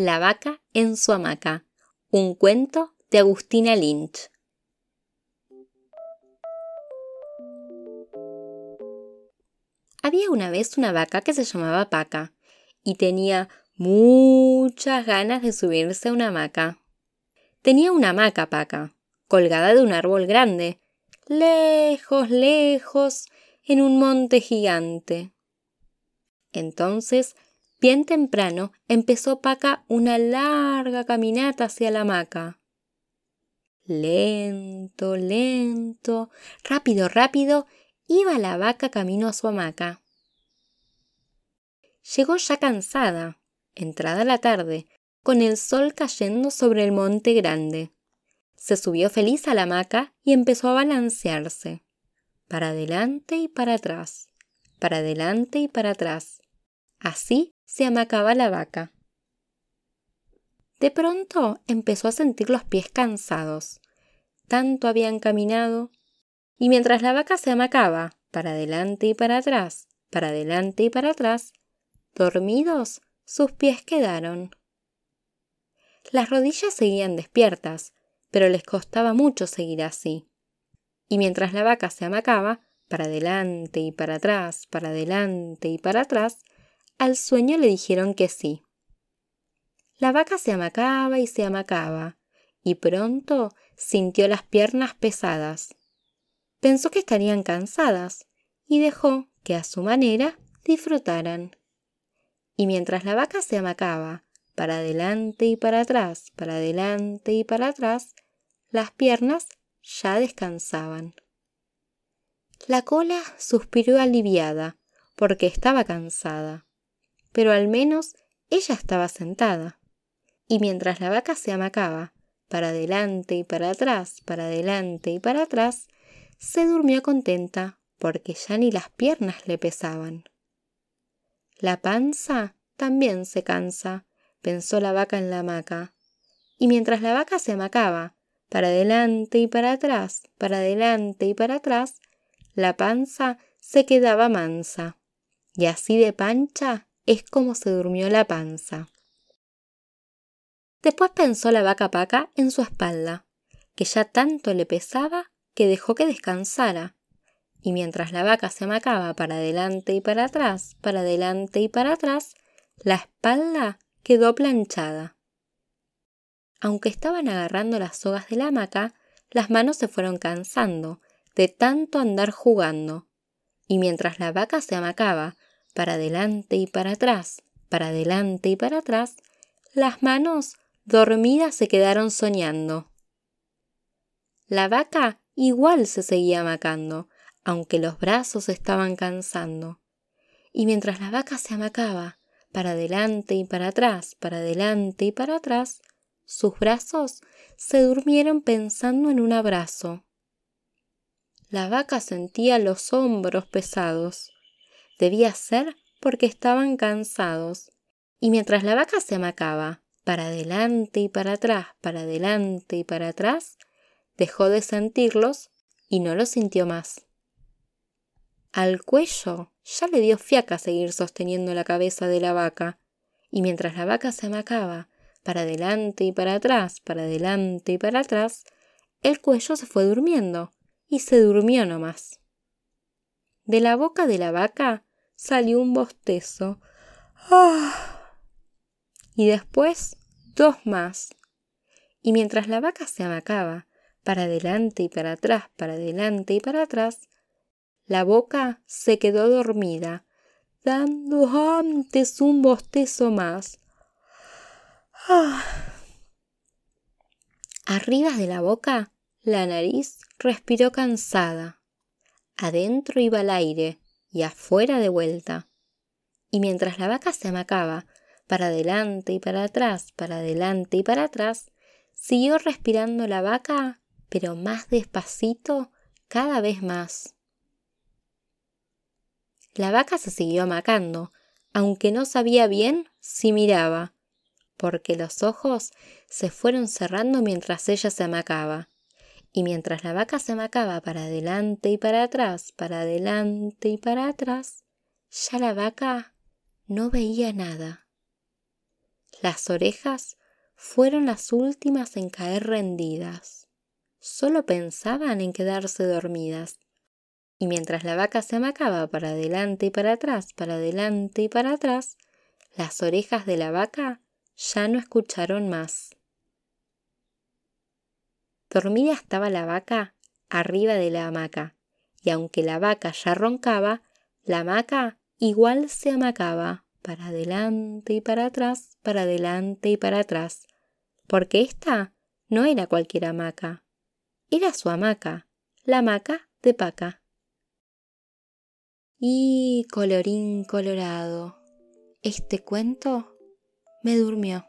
La vaca en su hamaca. Un cuento de Agustina Lynch. Había una vez una vaca que se llamaba Paca y tenía muchas ganas de subirse a una hamaca. Tenía una hamaca Paca, colgada de un árbol grande, lejos, lejos, en un monte gigante. Entonces, bien temprano, empezó Paca una larga caminata hacia la hamaca. Lento, lento, rápido, rápido, iba la vaca camino a su hamaca. Llegó ya cansada, entrada la tarde, con el sol cayendo sobre el monte grande. Se subió feliz a la hamaca y empezó a balancearse, para adelante y para atrás, para adelante y para atrás. Así se amacaba la vaca. De pronto empezó a sentir los pies cansados. Tanto habían caminado. Y mientras la vaca se amacaba, para adelante y para atrás, para adelante y para atrás, dormidos, sus pies quedaron. Las rodillas seguían despiertas, pero les costaba mucho seguir así. Y mientras la vaca se amacaba, para adelante y para atrás, para adelante y para atrás, al sueño le dijeron que sí. La vaca se amacaba y se amacaba, y pronto sintió las piernas pesadas. Pensó que estarían cansadas, y dejó que a su manera disfrutaran. Y mientras la vaca se amacaba, para adelante y para atrás, para adelante y para atrás, las piernas ya descansaban. La cola suspiró aliviada, porque estaba cansada, pero al menos ella estaba sentada. Y mientras la vaca se amacaba, para adelante y para atrás, para adelante y para atrás, se durmió contenta porque ya ni las piernas le pesaban. La panza también se cansa, pensó la vaca en la hamaca. Y mientras la vaca se amacaba, para adelante y para atrás, para adelante y para atrás, la panza se quedaba mansa. Y así de pancha es como se durmió la panza. Después pensó la vaca paca en su espalda, que ya tanto le pesaba que dejó que descansara. Y mientras la vaca se amacaba para adelante y para atrás, para adelante y para atrás, la espalda quedó planchada. Aunque estaban agarrando las sogas de la hamaca, las manos se fueron cansando de tanto andar jugando. Y mientras la vaca se amacaba para adelante y para atrás, para adelante y para atrás, las manos dormidas se quedaron soñando. La vaca igual se seguía amacando, aunque los brazos estaban cansando. Y mientras la vaca se amacaba para adelante y para atrás, para adelante y para atrás, sus brazos se durmieron pensando en un abrazo. La vaca sentía los hombros pesados. Debía ser porque estaban cansados. Y mientras la vaca se amacaba, para adelante y para atrás, para adelante y para atrás, dejó de sentirlos y no los sintió más. Al cuello ya le dio fiaca seguir sosteniendo la cabeza de la vaca, y mientras la vaca se amacaba, para adelante y para atrás, para adelante y para atrás, el cuello se fue durmiendo y se durmió nomás. De la boca de la vaca salió un bostezo. ¡Ah! Y después dos más. Y mientras la vaca se amacaba, para adelante y para atrás, para adelante y para atrás, la boca se quedó dormida, dando antes un bostezo más. Ah. Arriba de la boca, la nariz respiró cansada. Adentro iba el aire y afuera de vuelta. Y mientras la vaca se amacaba, para adelante y para atrás, para adelante y para atrás, siguió respirando la vaca, pero más despacito, cada vez más. La vaca se siguió amacando, aunque no sabía bien si miraba, porque los ojos se fueron cerrando mientras ella se amacaba. Y mientras la vaca se amacaba para adelante y para atrás, para adelante y para atrás, ya la vaca no veía nada. Las orejas fueron las últimas en caer rendidas. Solo pensaban en quedarse dormidas. Y mientras la vaca se amacaba para adelante y para atrás, para adelante y para atrás, las orejas de la vaca ya no escucharon más. Dormida estaba la vaca arriba de la hamaca, y aunque la vaca ya roncaba, la hamaca igual se amacaba para adelante y para atrás, para adelante y para atrás, porque esta no era cualquier hamaca, era su hamaca, la hamaca de Paca. Y colorín colorado, este cuento me durmió.